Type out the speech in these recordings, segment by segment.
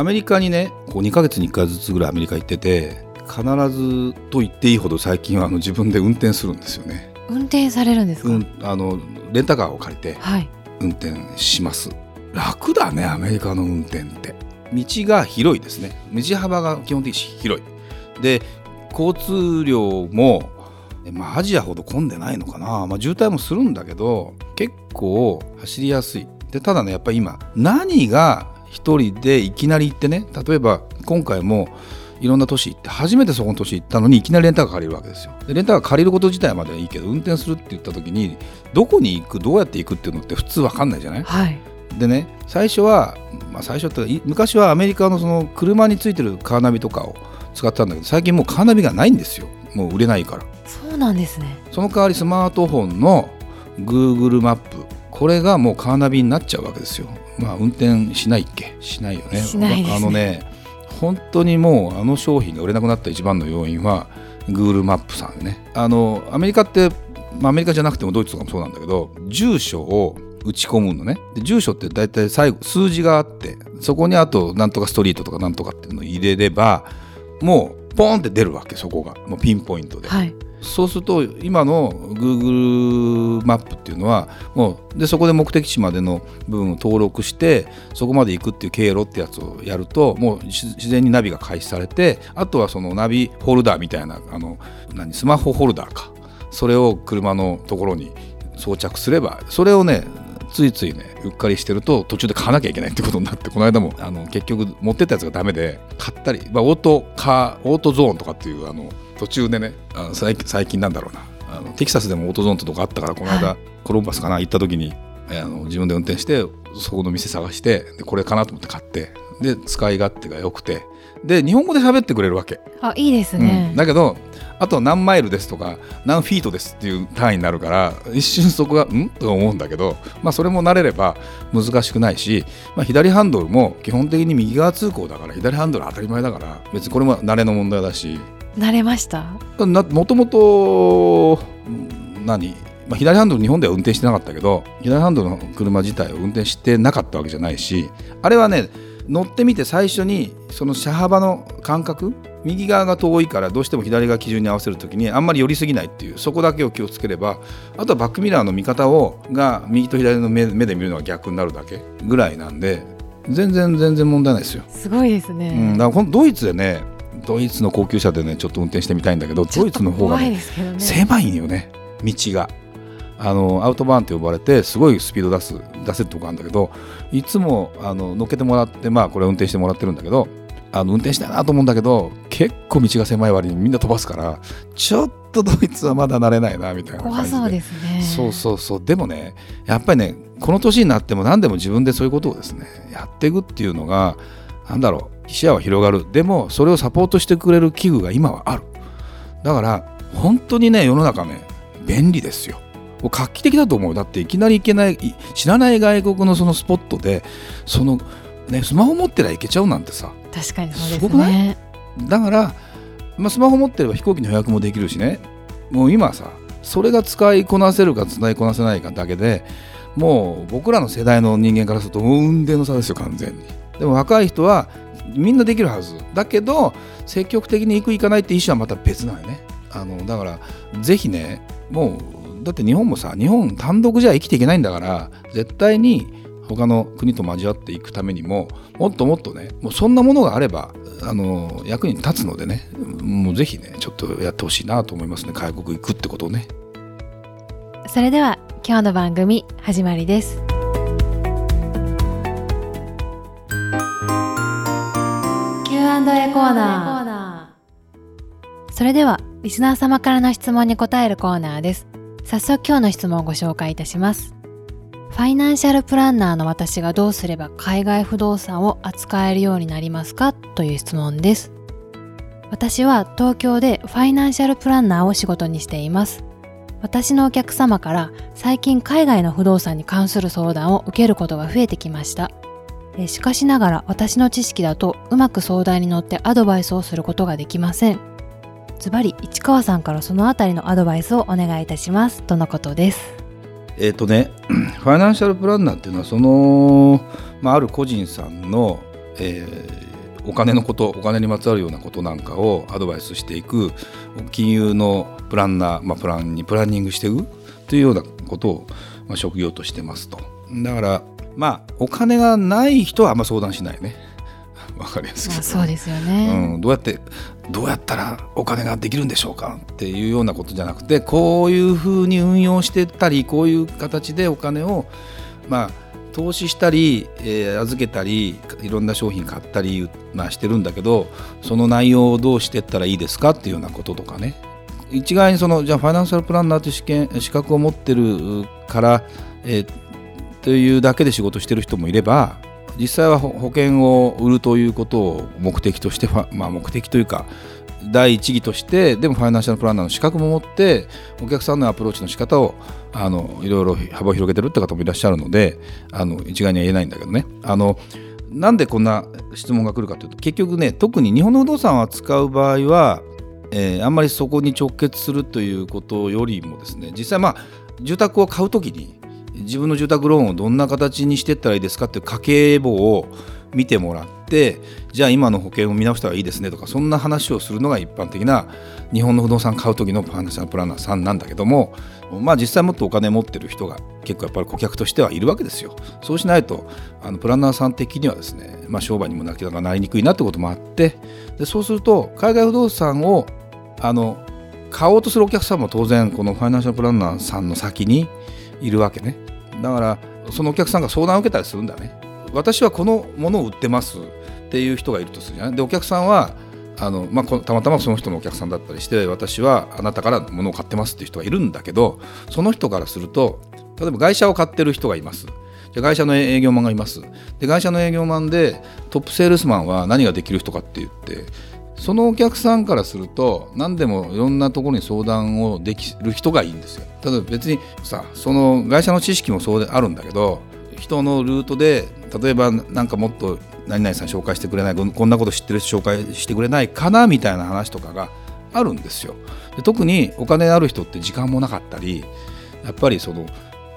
アメリカにねこう2ヶ月に1回ずつぐらいアメリカ行ってて必ずと言っていいほど最近はあの自分で運転するんですよね。運転されるんですか、うん、あのレンタカーを借りてはい運転します。楽だねアメリカの運転って。道が広いですね。道幅が基本的に広い。で交通量もまあ、アジアほど混んでないのかな、まあ、渋滞もするんだけど結構走りやすいでただねやっぱり今何が一人でいきなり行ってね例えば今回もいろんな都市行って初めてそこの都市行ったのにいきなりレンタカー借りるわけですよ。でレンタカー借りること自体まではいいけど運転するって言った時にどこに行くどうやって行くっていうのって普通わかんないじゃない？はい。でね最初は、まあ、最初ってい昔はアメリカのその車についてるカーナビとかを使ってたんだけど最近もうカーナビがないんですよ。もう売れないから。そうなんですね。その代わりスマートフォンの Google マップこれがもうカーナビになっちゃうわけですよ。まあ運転しないっけ？しないよね。しないですね。あのね本当にもうあの商品が売れなくなった一番の要因は Google マップさんよね。あのアメリカって、まあ、アメリカじゃなくてもドイツとかもそうなんだけど住所を打ち込むのね。で住所って大体最後数字があってそこにあとなんとかストリートとかなんとかっていうのを入れればもうポーンって出るわけそこが。もうピンポイントで、はいそうすると今の Google マップっていうのはもうでそこで目的地までの部分を登録してそこまで行くっていう経路ってやつをやるともう自然にナビが開始されてあとはそのナビホルダーみたいなあの何スマホホルダーか。それを車のところに装着すればそれをねついついねうっかりしてると途中で買わなきゃいけないってことになってこの間もあの結局持ってったやつがダメで買ったり、まあ、オートカーオートゾーンとかっていうあの途中でねあの最近最近なんだろうな。あのテキサスでもオートゾーンとこあったからこの間、はコロンバスかな行った時にえあの自分で運転してそこの店探してでこれかなと思って買ってで使い勝手が良くてで日本語で喋ってくれるわけ、あいいですね。うん、だけどあと何マイルですとか何フィートですっていう単位になるから一瞬そこがん？と思うんだけど、まあ、それも慣れれば難しくないし、まあ、左ハンドルも基本的に右側通行だから左ハンドル当たり前だから別にこれも慣れの問題だし慣れました？なもともとうん何、まあ、左ハンドル日本では運転してなかったけど左ハンドルの車自体を運転してなかったわけじゃないしあれはね乗ってみて最初にその車幅の感覚右側が遠いからどうしても左側基準に合わせるときにあんまり寄りすぎないっていうそこだけを気をつければあとはバックミラーの見方をが右と左の目目で見るのが逆になるだけぐらいなんで全然全然問題ないですよ。すごいですね、うん、だからドイツでねドイツの高級車でねちょっと運転してみたいんだけどドイツの方が、ね、ね。狭いんよね道が。あのアウトバーンって呼ばれてすごいスピード出す出せるとこあるんだけどいつもあの乗っけてもらってまあこれ運転してもらってるんだけどあの運転したいなと思うんだけど結構道が狭い割にみんな飛ばすからちょっとドイツはまだ慣れないなみたいな感じで。怖そうですね。そうそうそう。でもねやっぱりねこの年になっても何でも自分でそういうことをですねやっていくっていうのがなんだろう視野は広がる。でもそれをサポートしてくれる器具が今はある。だから本当にね世の中ね便利ですよ。画期的だと思う。だっていきなり行けないい知らない外国のそのスポットでそのねスマホ持ってりゃ行けちゃうなんてさ確かにそうですすごくなねだから、まあ、スマホ持ってれば飛行機の予約もできるしね。もう今さそれが使いこなせるか使いこなせないかだけでもう僕らの世代の人間からするともう運転の差ですよ完全に。でも若い人はみんなできるはず。だけど積極的に行く行かないって意思はまた別なのよね。あのだからぜひねもうだって日本もさ日本単独じゃ生きていけないんだから絶対に他の国と交わっていくためにももっともっとねもうそんなものがあればあの役に立つのでねもうぜひねちょっとやってほしいなと思いますね。外国行くってことをね。それでは今日の番組始まりです。Q&A コーナー。それではリスナー様からの質問に答えるコーナーです。早速今日の質問をご紹介いたします。ファイナンシャルプランナーの私がどうすれば海外不動産を扱えるようになりますかという質問です。私は東京でファイナンシャルプランナーを仕事にしています。私のお客様から最近海外の不動産に関する相談を受けることが増えてきました。えしかしながら私の知識だとうまく相談に乗ってアドバイスをすることができません。ズバリ市川さんからそのあたりのアドバイスをお願いいたします。とのことです。えっ、とね ファイナンシャルプランナーっていうのはその、まあ、ある個人さんの、えーお金のことお金にまつわるようなことなんかをアドバイスしていく金融のプランナー、まあ、プランにプランニングしていくというようなことを、まあ、職業としてますと。だからまあお金がない人はあんま相談しないね。わかりやすく、まあ、そうですよね、うん、どうやってどうやったらお金ができるんでしょうかっていうようなことじゃなくてこういうふうに運用してったりこういう形でお金をまあ投資したり、えー、預けたりいろんな商品買ったり、まあ、してるんだけどその内容をどうしていったらいいですかっていうようなこととかね。一概にそのじゃあファイナンシャルプランナーという試験資格を持ってるから、えー、というだけで仕事してる人もいれば実際は保険を売るということを目的として、まあ、目的というか第一義としてでもファイナンシャルプランナーの資格も持ってお客さんのアプローチの仕方をあのいろいろ幅を広げてるって方もいらっしゃるのであの一概には言えないんだけどね。あのなんでこんな質問が来るかというと結局ね特に日本の不動産を扱う場合は、えー、あんまりそこに直結するということよりもですね実際まあ住宅を買う時に自分の住宅ローンをどんな形にしていったらいいですかっていう家計簿を見てもらってじゃあ今の保険を見直したらいいですねとかそんな話をするのが一般的な日本の不動産買う時のファイナンシャルプランナーさんなんだけどもまあ実際もっとお金持ってる人が結構やっぱり顧客としてはいるわけですよ。そうしないとあのプランナーさん的にはですね、まあ、商売にもなかなかなりにくいなってこともあってでそうすると海外不動産をあの買おうとするお客さんも当然このファイナンシャルプランナーさんの先にいるわけね。だからそのお客さんが相談を受けたりするんだね。私はこのものを売ってます。っていう人がいるとするじゃない。でお客さんはあの、まあ、たまたまその人のお客さんだったりして私はあなたから物を買ってます。っていう人がいるんだけどその人からすると例えば会社を買ってる人がいます。じゃ会社の営業マンがいます。で会社の営業マンでトップセールスマンは何ができる人かって言ってそのお客さんからすると何でもいろんなところに相談をできる人がいいんですよ。例えば別にさその会社の知識もそうであるんだけど人のルートで例えば何かもっと何々さん紹介してくれないこんなこと知ってる人紹介してくれないかなみたいな話とかがあるんですよ。で特にお金ある人って時間もなかったりやっぱりその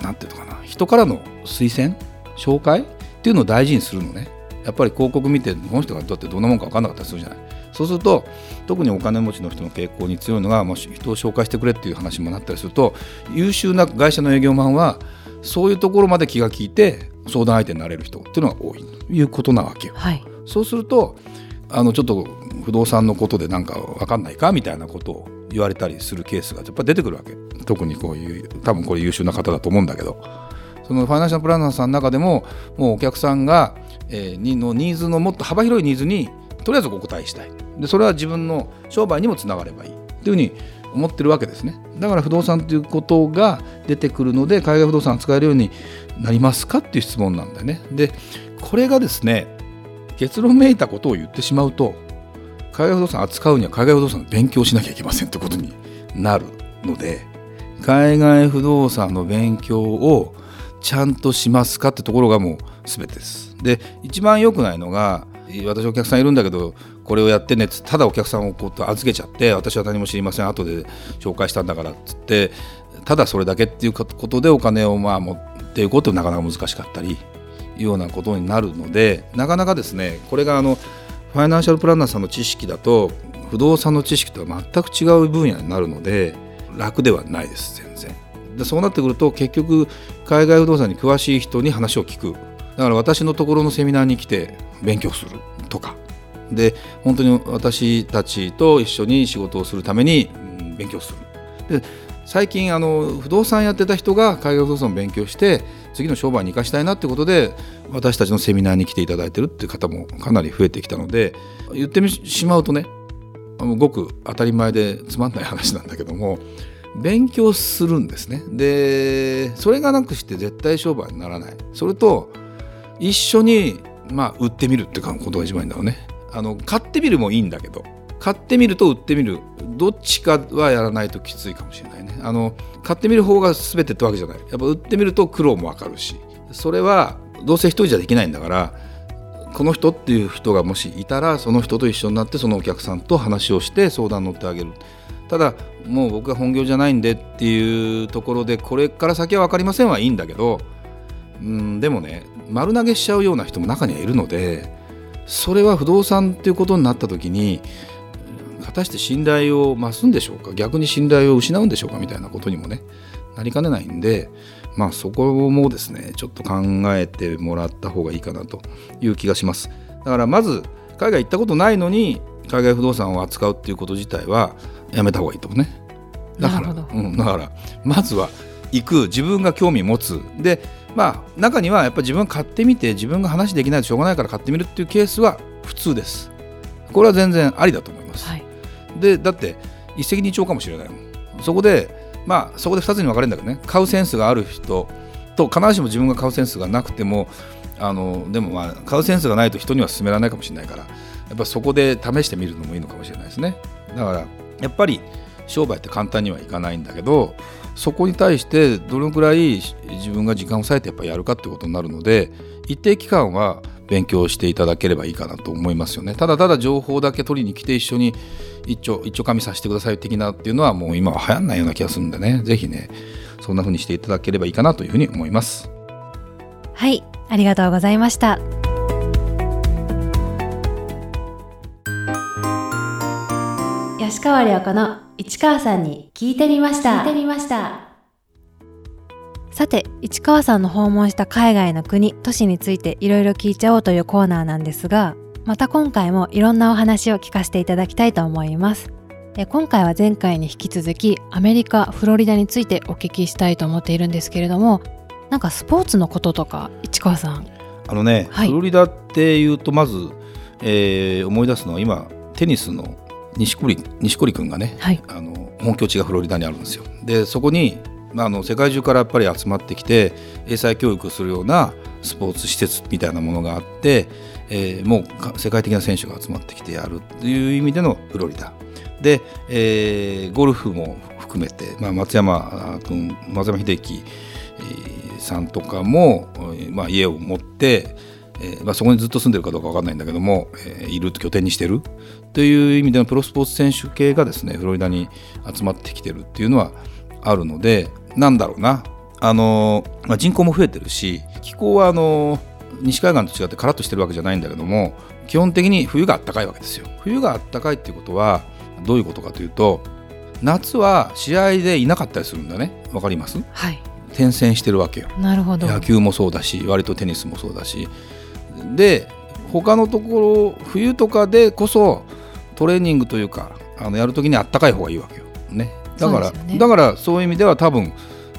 何て言うのかな人からの推薦紹介っていうのを大事にするのね。やっぱり広告見てこの人がどうってどんなもんか分かんなかったりするじゃない。そうすると特にお金持ちの人の傾向に強いのがもし人を紹介してくれっていう話もなったりすると優秀な会社の営業マンはそういうところまで気が利いて相談相手になれる人っていうのが多いということなわけよ。はい、そうするとあのちょっと不動産のことで何か分かんないかみたいなことを言われたりするケースがやっぱ出てくるわけ。特にこういう多分これ優秀な方だと思うんだけど。そのファイナンシャルプランナーさんの中でももうお客さんが、えー、のニーズのもっと幅広いニーズにとりあえずお答えしたい。でそれは自分の商売にもつながればいい。っていうふうに思ってるわけですね。だから不動産ということが出てくるので海外不動産を使えるようになりますかっていう質問なんだよね。でこれがですね結論めいたことを言ってしまうと海外不動産扱うには海外不動産の勉強しなきゃいけませんってことになるので海外不動産の勉強をちゃんとしますかってところがもう全てです。で一番良くないのが私お客さんいるんだけどこれをやってねただお客さんをこう預けちゃって私は何も知りません。後で紹介したんだからっつってただそれだけっていうことでお金をまあ持っていくことなかなか難しかったりいうようなことになるのでなかなかですねこれがあのファイナンシャルプランナーさんの知識だと不動産の知識とは全く違う分野になるので楽ではないです全然。でそうなってくると結局海外不動産に詳しい人に話を聞く。だから私のところのセミナーに来て勉強するとか。で本当に私たちと一緒に仕事をするために勉強する。で最近あの不動産やってた人が海外不動産を勉強して次の商売に生かしたいなってことで私たちのセミナーに来ていただいてるっていう方もかなり増えてきたので言ってしまうとねごく当たり前でつまんない話なんだけども勉強するんですね。でそれがなくして絶対商売にならない。それと一緒にまあ売ってみるってことが一番いいんだろうね。あの買ってみるもいいんだけど買ってみると売ってみるどっちかはやらないときついかもしれないね。あの買ってみる方が全てってわけじゃない。やっぱ売ってみると苦労もわかるしそれはどうせ一人じゃできないんだからこの人っていう人がもしいたらその人と一緒になってそのお客さんと話をして相談乗ってあげる。ただもう僕が本業じゃないんでっていうところでこれから先は分かりませんはいいんだけどうんでもね丸投げしちゃうような人も中にはいるのでそれは不動産っていうことになった時に果たして信頼を増すんでしょうか？逆に信頼を失うんでしょうかみたいなことにもねなりかねないんでまあそこもですねちょっと考えてもらった方がいいかなという気がします。だからまず海外行ったことないのに海外不動産を扱うっていうこと自体はやめた方がいいと思うね。だからうん、だからまずは行く自分が興味持つ。でまあ中にはやっぱり自分が買ってみて自分が話できないとしょうがないから買ってみるっていうケースは普通です。これは全然ありだと思います、はい。でだって一石二鳥かもしれないもん。そこでまあそこで2つに分かれるんだけどね。買うセンスがある人と必ずしも自分が買うセンスがなくてもあのでもまあ買うセンスがないと人には勧められないかもしれないからやっぱそこで試してみるのもいいのかもしれないですね。だからやっぱり商売って簡単にはいかないんだけどそこに対してどのくらい自分が時間を割いてやっぱやるかってことになるので一定期間は勉強していただければいいかなと思いますよね。ただただ情報だけ取りに来て一緒に一丁一丁紙させてください的なっていうのはもう今は流行んないような気がするんでね。ぜひねそんな風にしていただければいいかなというふうに思います。はいありがとうございました。吉川良子の市川さんに聞いてみました。聞いてみました。さて市川さんの訪問した海外の国都市についていろいろ聞いちゃおうというコーナーなんですがまた今回もいろんなお話を聞かせていただきたいと思います。で今回は前回に引き続きアメリカフロリダについてお聞きしたいと思っているんですけれどもなんかスポーツのこととか市川さん。あのね、はい。フロリダっていうとまず、えー思い出すのは今テニスの錦織錦織君がねはいあの本拠地がフロリダにあるんですよ。でそこにまああの世界中からやっぱり集まってきて英才教育をするようなスポーツ施設みたいなものがあって、えーもうか世界的な選手が集まってきてやるっていう意味でのフロリダ。で、えーゴルフも含めて、まあ、松山君松山英樹えーさんとかも、えーまあ、家を持って、えーまあ、そこにずっと住んでるかどうか分かんないんだけども、えーいる拠点にしてるという意味でのプロスポーツ選手系がですねフロリダに集まってきてるっていうのはあるのでなんだろうな。あのー、まあ、人口も増えてるし気候はあのー西海岸と違ってカラッとしてるわけじゃないんだけども基本的に冬が暖かいわけですよ。冬が暖かいっていうことはどういうことかというと夏は試合でいなかったりするんだね。わかります？はい。転戦してるわけよ。なるほど。野球もそうだし割とテニスもそうだしで他のところ冬とかでこそトレーニングというかあのやるときにあったかい方がいいわけよ、ね、だからね。だからそういう意味では多分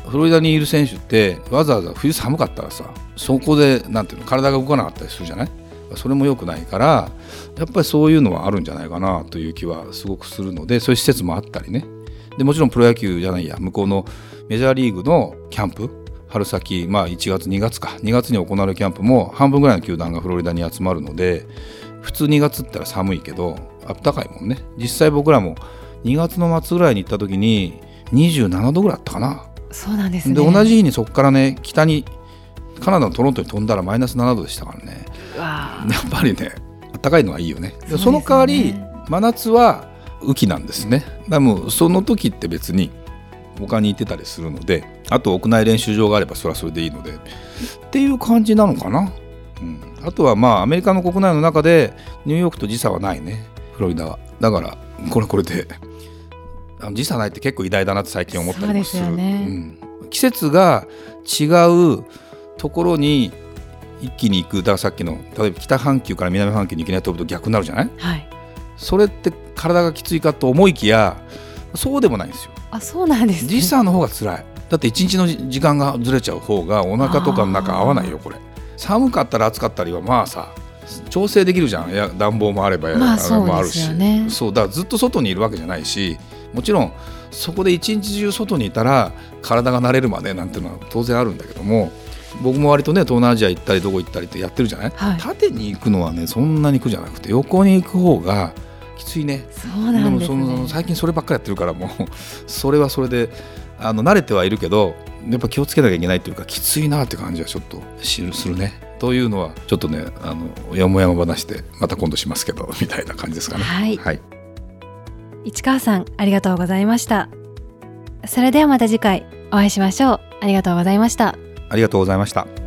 フロリダにいる選手ってわざわざ冬寒かったらさそこでなんていうの体が動かなかったりするじゃない？それも良くないからやっぱりそういうのはあるんじゃないかなという気はすごくするのでそういう施設もあったりね。でもちろんプロ野球じゃないや向こうのメジャーリーグのキャンプ春先、まあ、1月2月か。2月に行われるキャンプも半分ぐらいの球団がフロリダに集まるので普通2月ったら寒いけど暖かいもんね。実際僕らも2月の末ぐらいに行った時に27度ぐらいあったかな。そうなんですね。で同じ日にそこからね北にカナダのトロントに飛んだらマイナス7度でしたからね。やっぱりね暖かいのはいいよね。でそね。その代わり真夏は雨季なんですね。だからもうその時って別に他に行ってたりするのであと屋内練習場があればそれはそれでいいのでっていう感じなのかな、うん、あとはまあアメリカの国内の中でニューヨークと時差はないね。フロリダは。だからこれはこれで。あの時差ないって結構偉大だなって最近思ったりもする。そうですよね。うん、季節が違うところに一気に行く。だからさっきの例えば北半球から南半球にいきなり飛ぶと逆になるじゃない？はい。それって体がきついかと思いきやそうでもないんですよ。あそうなんですね。時差の方が辛い。だって一日の時間がずれちゃう方がお腹とかの中合わないよこれ。寒かったら暑かったりはまあさ調整できるじゃん。いや暖房もあれば、まああれもあるし。そうだからずっと外にいるわけじゃないしもちろんそこで一日中外にいたら体が慣れるまでなんていうのは当然あるんだけども僕も割とね東南アジア行ったりどこ行ったりってやってるじゃない、はい。縦に行くのはねそんなに苦じゃなくて横に行く方がきついね。そうなんですでもそのね最近そればっかりやってるからもう それはそれであの慣れてはいるけどやっぱ気をつけなきゃいけないっていうかきついなって感じはちょっとしするね。というのはちょっとねあのやもやま話でまた今度しますけど みたいな感じですかね。はい。はい、市川さんありがとうございました。それではまた次回お会いしましょう。ありがとうございました。ありがとうございました